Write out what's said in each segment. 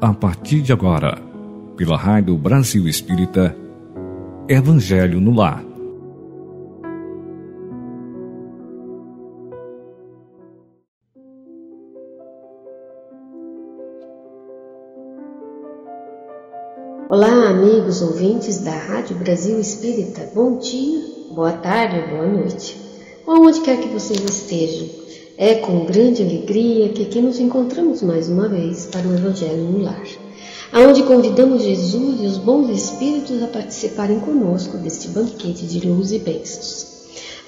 a partir de agora, pela Rádio Brasil Espírita, Evangelho no Lar. Olá, amigos ouvintes da Rádio Brasil Espírita. Bom dia, boa tarde, boa noite. Onde quer que vocês estejam. É com grande alegria que aqui nos encontramos mais uma vez para o Evangelho no Lar, aonde convidamos Jesus e os bons espíritos a participarem conosco deste banquete de luz e bênçãos.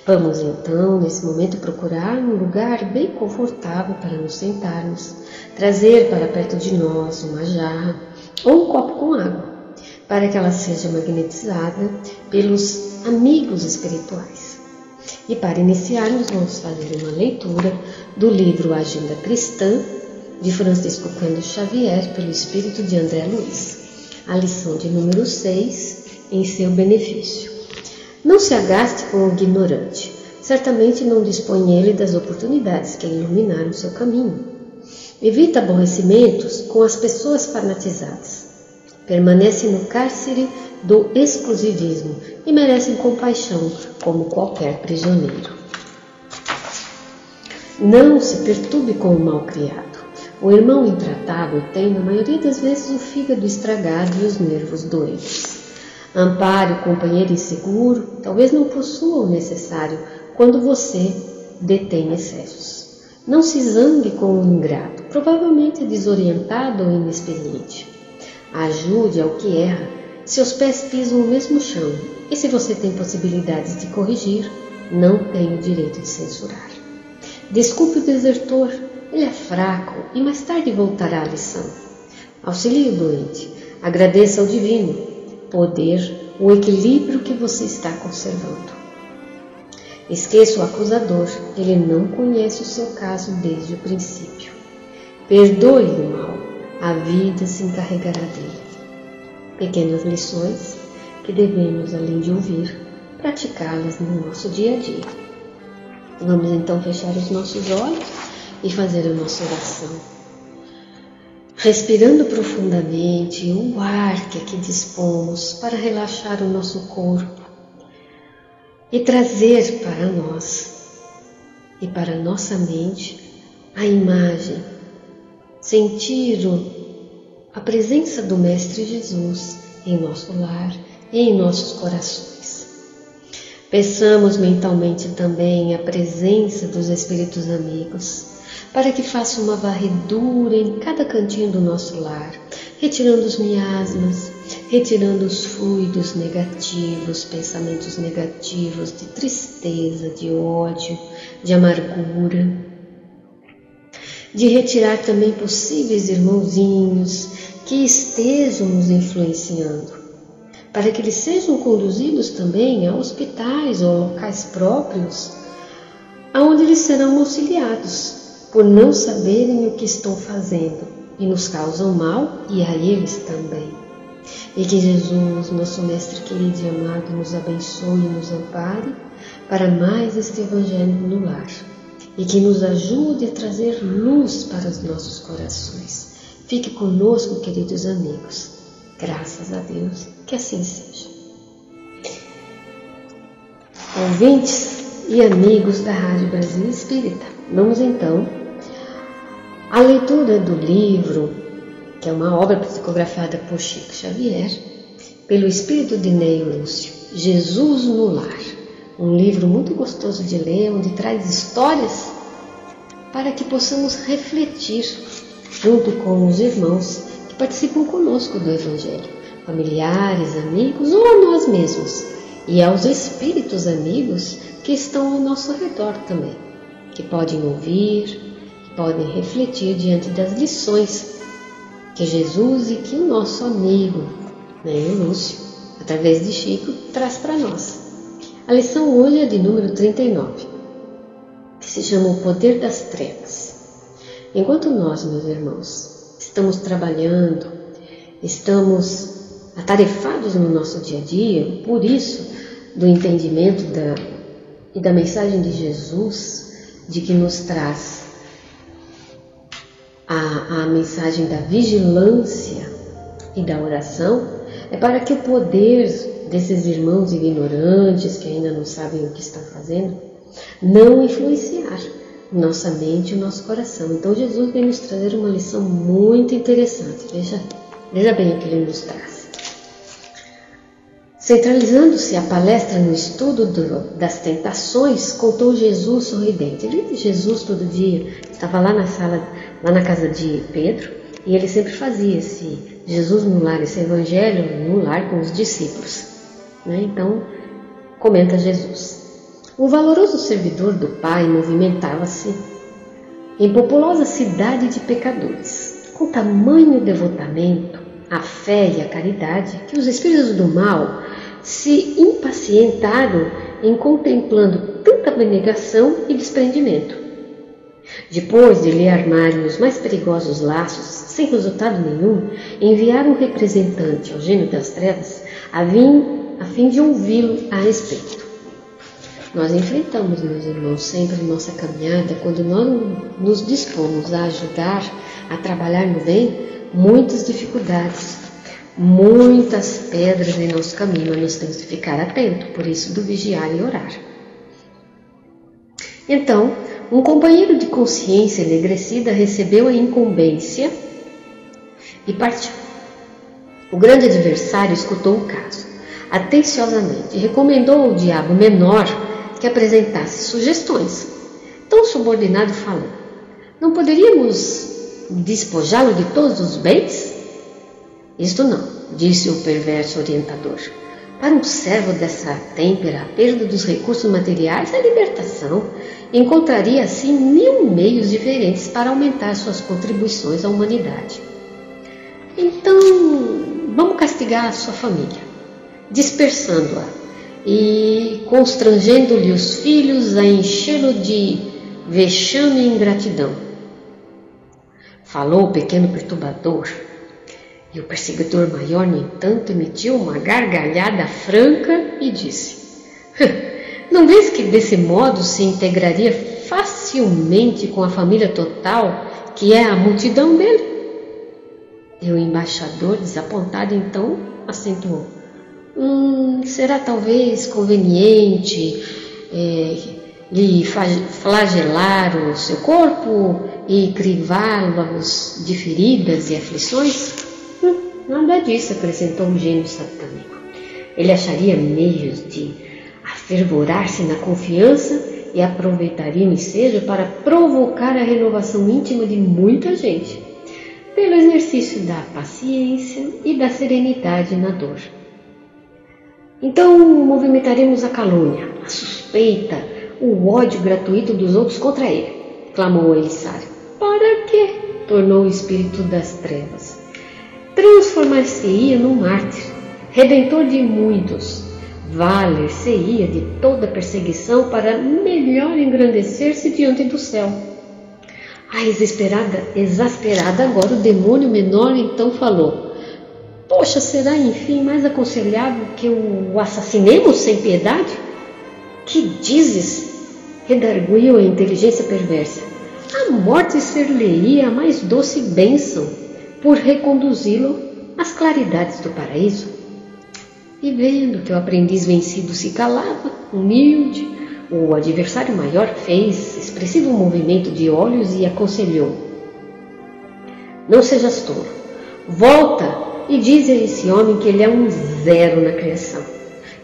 Vamos então, nesse momento, procurar um lugar bem confortável para nos sentarmos, trazer para perto de nós uma jarra ou um copo com água, para que ela seja magnetizada pelos amigos espirituais. E para iniciarmos, vamos fazer uma leitura do livro Agenda Cristã de Francisco Cândido Xavier, pelo Espírito de André Luiz. A lição de número 6, em seu benefício. Não se agaste com o ignorante, certamente não dispõe ele das oportunidades que iluminaram seu caminho. Evita aborrecimentos com as pessoas fanatizadas. Permanece no cárcere do exclusivismo e merecem compaixão como qualquer prisioneiro. Não se perturbe com o mal criado. O irmão intratável tem, na maioria das vezes, o fígado estragado e os nervos doentes. Ampare o companheiro inseguro, talvez não possua o necessário quando você detém excessos. Não se zangue com o ingrato, provavelmente desorientado ou inexperiente. Ajude ao que erra seus pés pisam o mesmo chão, e se você tem possibilidades de corrigir, não tem o direito de censurar. Desculpe o desertor, ele é fraco e mais tarde voltará à lição. Auxilie o doente, agradeça ao divino poder, o equilíbrio que você está conservando. Esqueça o acusador, ele não conhece o seu caso desde o princípio. Perdoe o mal, a vida se encarregará dele pequenas lições que devemos, além de ouvir, praticá-las no nosso dia a dia. Vamos então fechar os nossos olhos e fazer a nossa oração. Respirando profundamente o ar que aqui dispomos para relaxar o nosso corpo e trazer para nós e para nossa mente a imagem, sentir a presença do Mestre Jesus em nosso lar e em nossos corações. Peçamos mentalmente também a presença dos Espíritos amigos, para que faça uma varredura em cada cantinho do nosso lar, retirando os miasmas, retirando os fluidos negativos, pensamentos negativos de tristeza, de ódio, de amargura, de retirar também possíveis irmãozinhos que estejam nos influenciando, para que eles sejam conduzidos também a hospitais ou locais próprios, aonde eles serão auxiliados por não saberem o que estão fazendo e nos causam mal e a eles também. E que Jesus, nosso Mestre querido e amado, nos abençoe e nos ampare para mais este Evangelho no lar e que nos ajude a trazer luz para os nossos corações Fique conosco, queridos amigos. Graças a Deus, que assim seja. Ouvintes e amigos da Rádio Brasil Espírita, vamos então à leitura do livro, que é uma obra psicografada por Chico Xavier, pelo espírito de Ney Lúcio, Jesus no Lar. Um livro muito gostoso de ler, onde traz histórias para que possamos refletir junto com os irmãos que participam conosco do Evangelho, familiares, amigos ou a nós mesmos, e aos espíritos amigos que estão ao nosso redor também, que podem ouvir, que podem refletir diante das lições que Jesus e que o nosso amigo, né, o Lúcio, através de Chico, traz para nós. A lição hoje é de número 39, que se chama O Poder das Trevas. Enquanto nós, meus irmãos, estamos trabalhando, estamos atarefados no nosso dia a dia, por isso, do entendimento da, e da mensagem de Jesus, de que nos traz a, a mensagem da vigilância e da oração é para que o poder desses irmãos ignorantes que ainda não sabem o que estão fazendo não influenciar nossa mente e o nosso coração. Então Jesus vem nos trazer uma lição muito interessante. Veja, veja bem o que ele nos traz. Centralizando-se a palestra no estudo do, das tentações, contou Jesus sorridente. Ele, Jesus, todo dia, estava lá na sala, lá na casa de Pedro, e ele sempre fazia esse Jesus no lar, esse evangelho no lar com os discípulos. Né? Então, comenta Jesus. O valoroso servidor do Pai movimentava-se em populosa cidade de pecadores, com tamanho devotamento, a fé e a caridade que os espíritos do mal se impacientaram em contemplando tanta abnegação e desprendimento. Depois de lhe armarem os mais perigosos laços, sem resultado nenhum, enviaram um representante ao gênio das trevas a, vim, a fim de ouvi-lo a respeito. Nós enfrentamos, meus irmãos, sempre em nossa caminhada, quando nós nos dispomos a ajudar, a trabalhar no bem, muitas dificuldades, muitas pedras em nosso caminho, mas nós temos que ficar atento, por isso do vigiar e orar. Então, um companheiro de consciência enegrecida recebeu a incumbência e partiu. O grande adversário escutou o caso atenciosamente e recomendou ao diabo menor que apresentasse sugestões. Então o subordinado falou: Não poderíamos despojá-lo de todos os bens? Isto não, disse o perverso orientador. Para um servo dessa têmpera, a perda dos recursos materiais é libertação. Encontraria assim mil meios diferentes para aumentar suas contribuições à humanidade. Então, vamos castigar a sua família, dispersando-a e constrangendo-lhe os filhos a enchê-lo de vexame e ingratidão. Falou o pequeno perturbador e o perseguidor maior, no entanto, emitiu uma gargalhada franca e disse: Não vês que desse modo se integraria facilmente com a família total, que é a multidão dele? E o embaixador, desapontado, então, acentuou: hum, Será talvez conveniente é, lhe flagelar o seu corpo e crivá-los de feridas e aflições? Nada disso, acrescentou o gênio satânico. Ele acharia meios de afervorar-se na confiança e aproveitaria o ensejo para provocar a renovação íntima de muita gente, pelo exercício da paciência e da serenidade na dor. Então movimentaremos a calúnia, a suspeita, o ódio gratuito dos outros contra ele, clamou Elissário. Para quê? tornou o espírito das trevas transformar-se-ia num mártir, redentor de muitos, valer-se-ia de toda perseguição para melhor engrandecer-se diante do céu. A exasperada, exasperada agora o demônio menor então falou: Poxa, será enfim mais aconselhável que o assassinemos sem piedade? Que dizes? redarguiu a inteligência perversa. A morte ser-lhe-ia a mais doce bênção por reconduzi-lo às claridades do paraíso. E vendo que o aprendiz vencido se calava, humilde, o adversário maior fez expressivo movimento de olhos e aconselhou: Não sejas tolo, volta e diz a esse homem que ele é um zero na criação,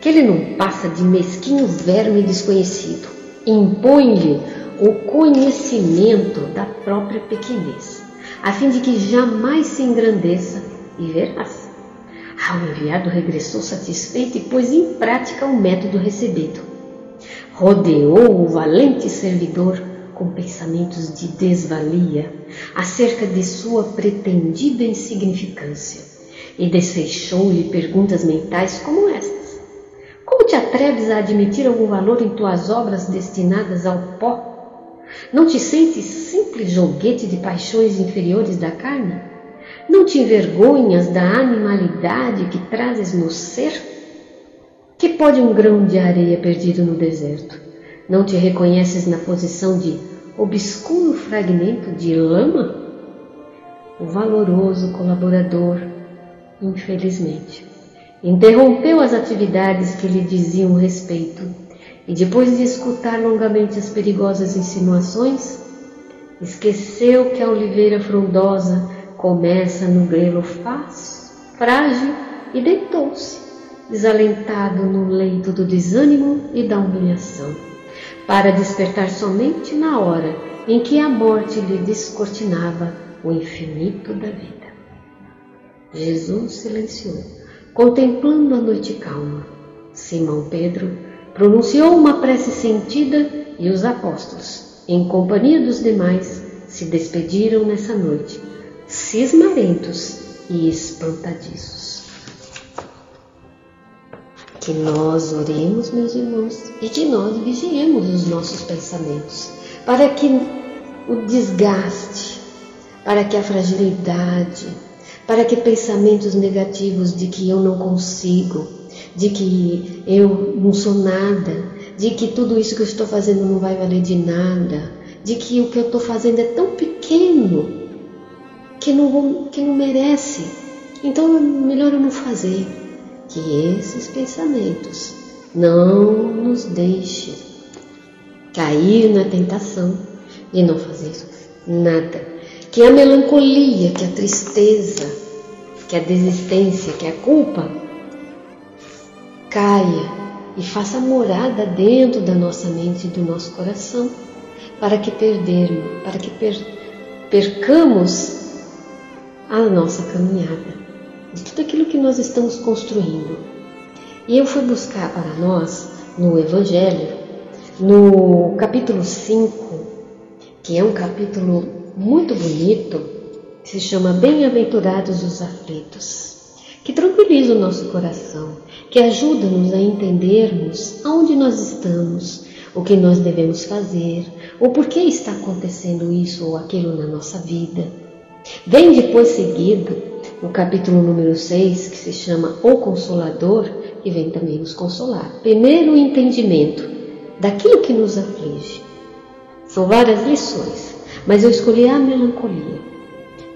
que ele não passa de mesquinho verme desconhecido. Impõe-lhe o conhecimento da própria pequenez a fim de que jamais se engrandeça, e verás. Ah, o enviado regressou satisfeito e pôs em prática o método recebido. Rodeou o valente servidor com pensamentos de desvalia acerca de sua pretendida insignificância e desfechou-lhe perguntas mentais como estas: Como te atreves a admitir algum valor em tuas obras destinadas ao pó não te sentes simples joguete de paixões inferiores da carne? Não te envergonhas da animalidade que trazes no ser? Que pode um grão de areia perdido no deserto? Não te reconheces na posição de obscuro fragmento de lama? o valoroso colaborador, infelizmente, interrompeu as atividades que lhe diziam respeito e, depois de escutar longamente as perigosas insinuações, esqueceu que a oliveira frondosa começa no grelo fácil, frágil e deitou-se, desalentado no leito do desânimo e da humilhação, para despertar somente na hora em que a morte lhe descortinava o infinito da vida. Jesus silenciou, contemplando a noite calma. Simão Pedro pronunciou uma prece sentida e os apóstolos, em companhia dos demais, se despediram nessa noite, cismarentos e espantadiços. Que nós oremos, meus irmãos, e de nós vigiemos os nossos pensamentos, para que o desgaste, para que a fragilidade, para que pensamentos negativos de que eu não consigo, de que eu não sou nada, de que tudo isso que eu estou fazendo não vai valer de nada, de que o que eu estou fazendo é tão pequeno que não, que não merece. Então é melhor eu não fazer. Que esses pensamentos não nos deixem cair na tentação de não fazer nada. Que a melancolia, que a tristeza, que a desistência, que a culpa caia e faça morada dentro da nossa mente e do nosso coração, para que perdermos, para que per, percamos a nossa caminhada, de tudo aquilo que nós estamos construindo. E eu fui buscar para nós no Evangelho, no capítulo 5, que é um capítulo muito bonito, que se chama Bem-aventurados os aflitos, que tranquiliza o nosso coração, que ajuda-nos a entendermos aonde nós estamos, o que nós devemos fazer, o porquê está acontecendo isso ou aquilo na nossa vida. Vem depois seguido o capítulo número 6, que se chama O Consolador, e vem também nos consolar. Primeiro, o entendimento daquilo que nos aflige. São várias lições, mas eu escolhi a melancolia,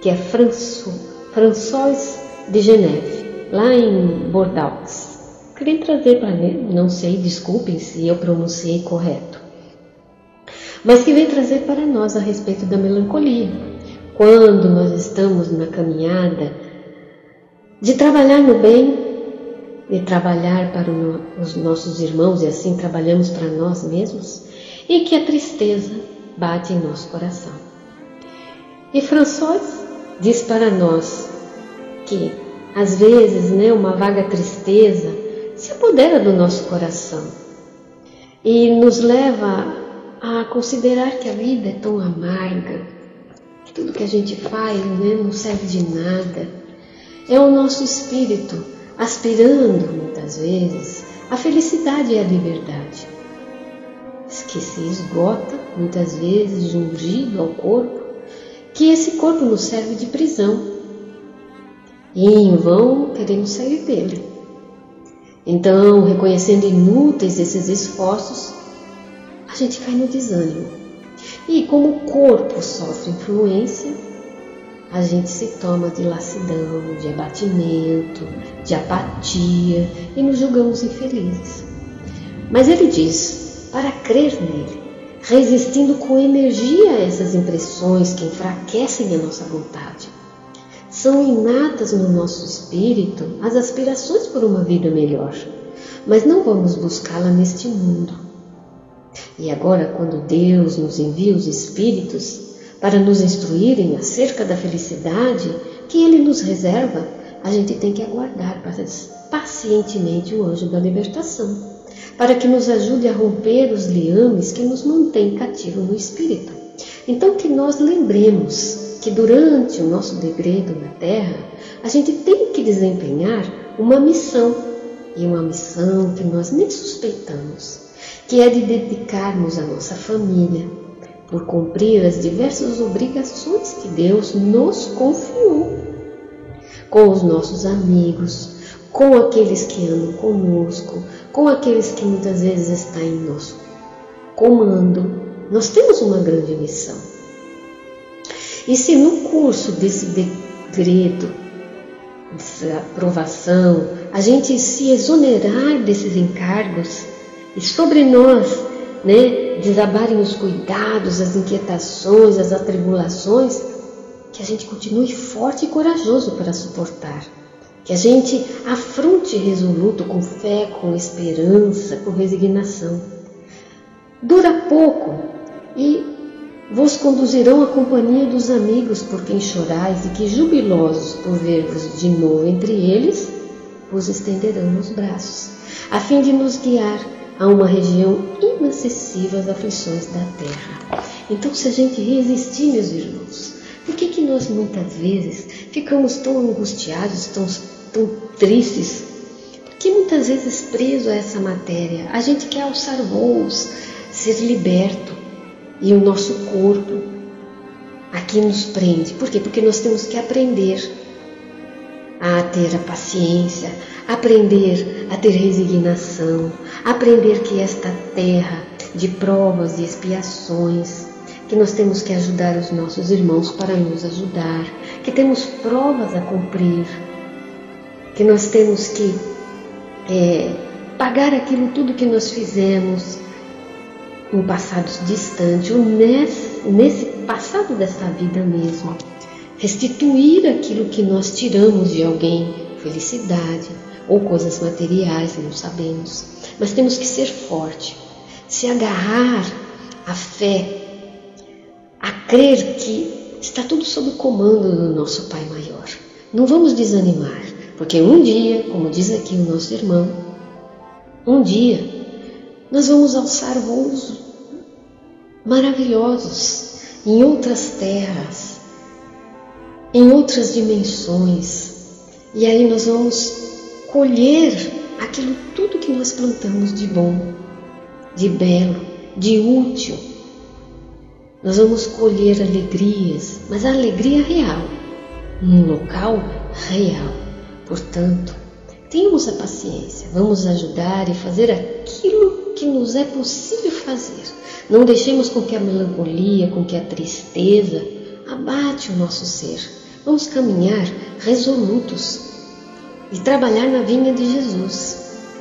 que é François de Geneve, lá em Bordeaux. Queria trazer para não sei, desculpem se eu pronunciei correto, mas que vem trazer para nós a respeito da melancolia. Quando nós estamos na caminhada de trabalhar no bem, de trabalhar para os nossos irmãos e assim trabalhamos para nós mesmos, e que a tristeza bate em nosso coração. E François diz para nós que às vezes, né, uma vaga tristeza se apodera do nosso coração e nos leva a considerar que a vida é tão amarga, que tudo que a gente faz né, não serve de nada. É o nosso espírito aspirando, muitas vezes, a felicidade e a liberdade que se esgota muitas vezes ungido ao corpo, que esse corpo nos serve de prisão e em vão queremos sair dele. Então, reconhecendo inúteis esses esforços, a gente cai no desânimo. E como o corpo sofre influência, a gente se toma de lassidão, de abatimento, de apatia e nos julgamos infelizes. Mas ele diz: para crer nele, resistindo com energia a essas impressões que enfraquecem a nossa vontade. São inatas no nosso espírito as aspirações por uma vida melhor, mas não vamos buscá-la neste mundo. E agora, quando Deus nos envia os espíritos para nos instruírem acerca da felicidade que Ele nos reserva, a gente tem que aguardar pacientemente o anjo da libertação para que nos ajude a romper os liames que nos mantêm cativo no espírito. Então, que nós lembremos que durante o nosso degredo na Terra, a gente tem que desempenhar uma missão, e uma missão que nós nem suspeitamos, que é de dedicarmos a nossa família, por cumprir as diversas obrigações que Deus nos confiou, com os nossos amigos, com aqueles que andam conosco, com aqueles que muitas vezes estão em nosso comando. Nós temos uma grande missão. E se no curso desse decreto, dessa aprovação, a gente se exonerar desses encargos e sobre nós, né, desabarem os cuidados, as inquietações, as atribulações, que a gente continue forte e corajoso para suportar. Que a gente afronte resoluto com fé, com esperança, com resignação. Dura pouco e vos conduzirão à companhia dos amigos por quem chorais e que, jubilosos por ver-vos de novo entre eles, vos estenderão os braços, a fim de nos guiar a uma região inacessível às aflições da terra. Então, se a gente resistir, meus irmãos, por que, que nós muitas vezes ficamos tão angustiados, tão, tão tristes? Porque muitas vezes preso a essa matéria, a gente quer alçar voos, ser liberto, e o nosso corpo aqui nos prende. Por quê? Porque nós temos que aprender a ter a paciência, aprender a ter resignação, aprender que esta terra de provas e expiações, que nós temos que ajudar os nossos irmãos para nos ajudar, que temos provas a cumprir, que nós temos que é, pagar aquilo tudo que nós fizemos em passados distantes ou nesse, nesse passado dessa vida mesmo restituir aquilo que nós tiramos de alguém, felicidade ou coisas materiais, não sabemos. Mas temos que ser forte, se agarrar à fé, a crer que está tudo sob o comando do nosso Pai Maior. Não vamos desanimar, porque um dia, como diz aqui o nosso irmão, um dia nós vamos alçar voos maravilhosos em outras terras, em outras dimensões. E aí nós vamos colher aquilo tudo que nós plantamos de bom, de belo, de útil. Nós vamos colher alegrias, mas a alegria real, num local real. Portanto, tenhamos a paciência, vamos ajudar e fazer aquilo que nos é possível fazer. Não deixemos com que a melancolia, com que a tristeza abate o nosso ser Vamos caminhar resolutos e trabalhar na vinha de Jesus.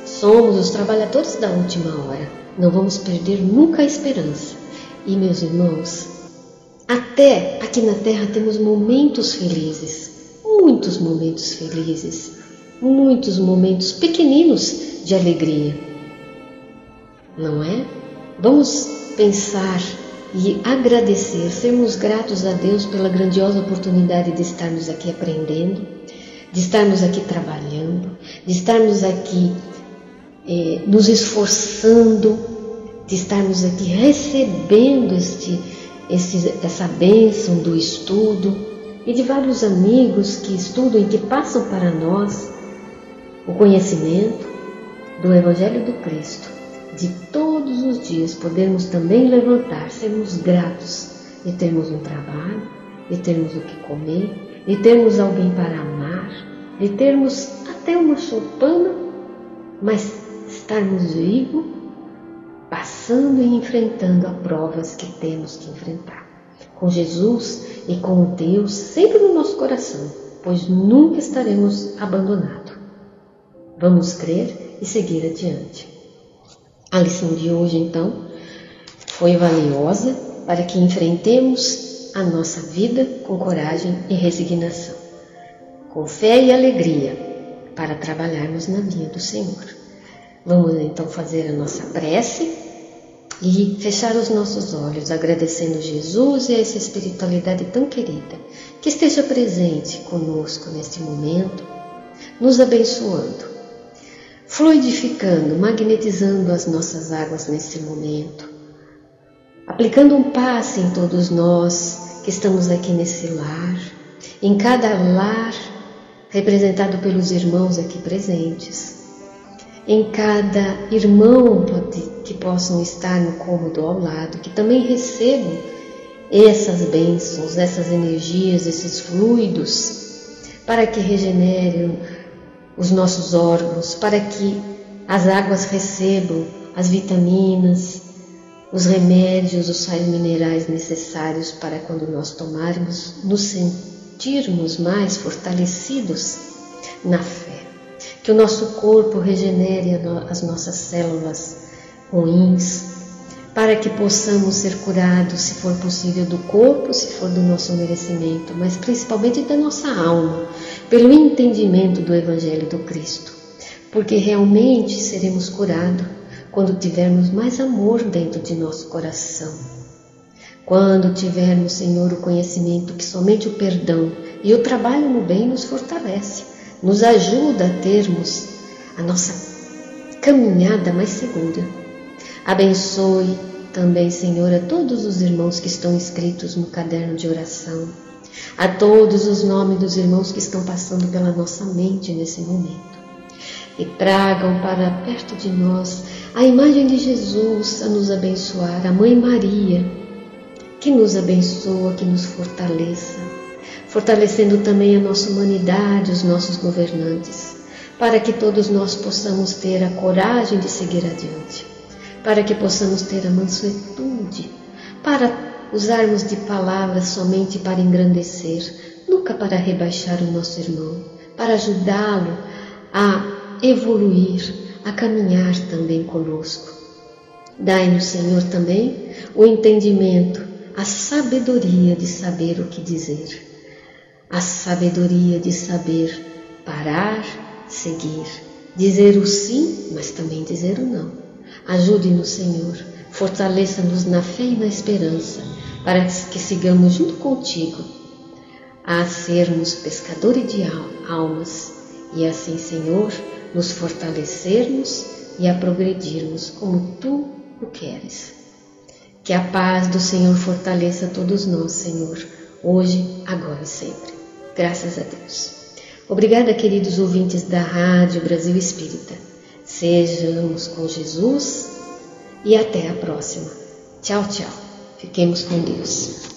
Somos os trabalhadores da última hora. Não vamos perder nunca a esperança. E, meus irmãos, até aqui na terra temos momentos felizes, muitos momentos felizes, muitos momentos pequeninos de alegria. Não é? Vamos pensar e agradecer, sermos gratos a Deus pela grandiosa oportunidade de estarmos aqui aprendendo, de estarmos aqui trabalhando, de estarmos aqui eh, nos esforçando, de estarmos aqui recebendo este, este, essa bênção do estudo e de vários amigos que estudam e que passam para nós o conhecimento do Evangelho do Cristo de todos os dias podermos também levantar, sermos gratos e termos um trabalho, e termos o que comer, e termos alguém para amar, e termos até uma choupana, mas estarmos vivos, passando e enfrentando as provas que temos que enfrentar. Com Jesus e com Deus sempre no nosso coração, pois nunca estaremos abandonados. Vamos crer e seguir adiante. A lição de hoje, então, foi valiosa para que enfrentemos a nossa vida com coragem e resignação, com fé e alegria, para trabalharmos na vinha do Senhor. Vamos então fazer a nossa prece e fechar os nossos olhos, agradecendo Jesus e essa espiritualidade tão querida que esteja presente conosco neste momento, nos abençoando fluidificando, magnetizando as nossas águas nesse momento, aplicando um passe em todos nós que estamos aqui nesse lar, em cada lar representado pelos irmãos aqui presentes, em cada irmão que possam estar no cômodo ao lado, que também recebam essas bênçãos, essas energias, esses fluidos, para que regenerem os nossos órgãos, para que as águas recebam as vitaminas, os remédios, os sais minerais necessários para quando nós tomarmos, nos sentirmos mais fortalecidos na fé. Que o nosso corpo regenere as nossas células ruins, para que possamos ser curados, se for possível, do corpo, se for do nosso merecimento, mas principalmente da nossa alma, pelo entendimento do Evangelho do Cristo. Porque realmente seremos curados quando tivermos mais amor dentro de nosso coração. Quando tivermos, Senhor, o conhecimento que somente o perdão e o trabalho no bem nos fortalece, nos ajuda a termos a nossa caminhada mais segura. Abençoe também, Senhor, a todos os irmãos que estão inscritos no caderno de oração, a todos os nomes dos irmãos que estão passando pela nossa mente nesse momento. E tragam para perto de nós a imagem de Jesus a nos abençoar, a Mãe Maria, que nos abençoa, que nos fortaleça, fortalecendo também a nossa humanidade, os nossos governantes, para que todos nós possamos ter a coragem de seguir adiante, para que possamos ter a mansuetude, para usarmos de palavras somente para engrandecer, nunca para rebaixar o nosso irmão, para ajudá-lo a evoluir a caminhar também conosco. Dai-nos, Senhor, também o entendimento, a sabedoria de saber o que dizer, a sabedoria de saber parar, seguir, dizer o sim, mas também dizer o não. Ajude-nos, Senhor, fortaleça-nos na fé e na esperança, para que sigamos junto contigo a sermos pescadores de almas e assim, Senhor, nos fortalecermos e a progredirmos como tu o queres. Que a paz do Senhor fortaleça todos nós, Senhor, hoje, agora e sempre. Graças a Deus. Obrigada, queridos ouvintes da Rádio Brasil Espírita. Sejamos com Jesus e até a próxima. Tchau, tchau. Fiquemos com Deus.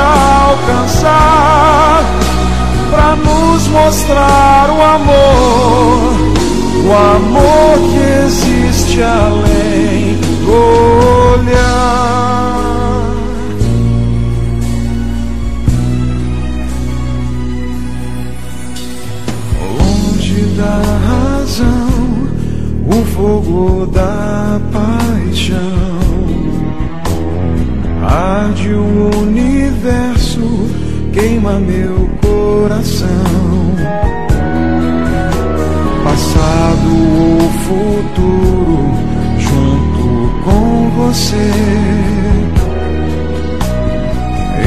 alcançar, para nos mostrar o amor, o amor que existe além do olhar. Onde dá razão, o fogo da paixão arde o universo queima meu coração. Passado ou futuro, junto com você,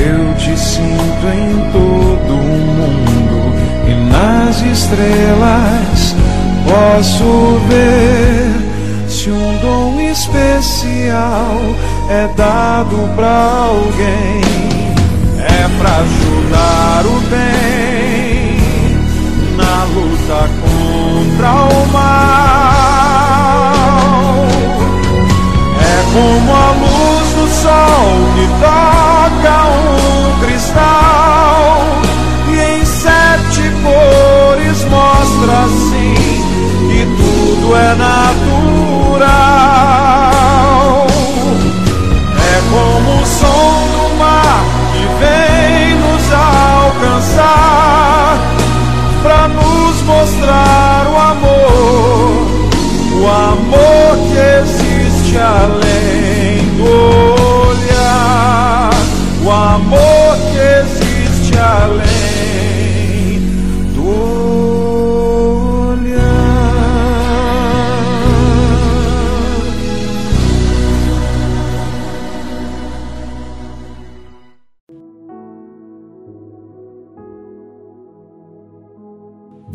eu te sinto em todo o mundo e nas estrelas posso ver se um dom especial é dado para alguém contra o mal. É como a luz do sol que toca um cristal e em sete cores mostra assim que tudo é natural. É como o som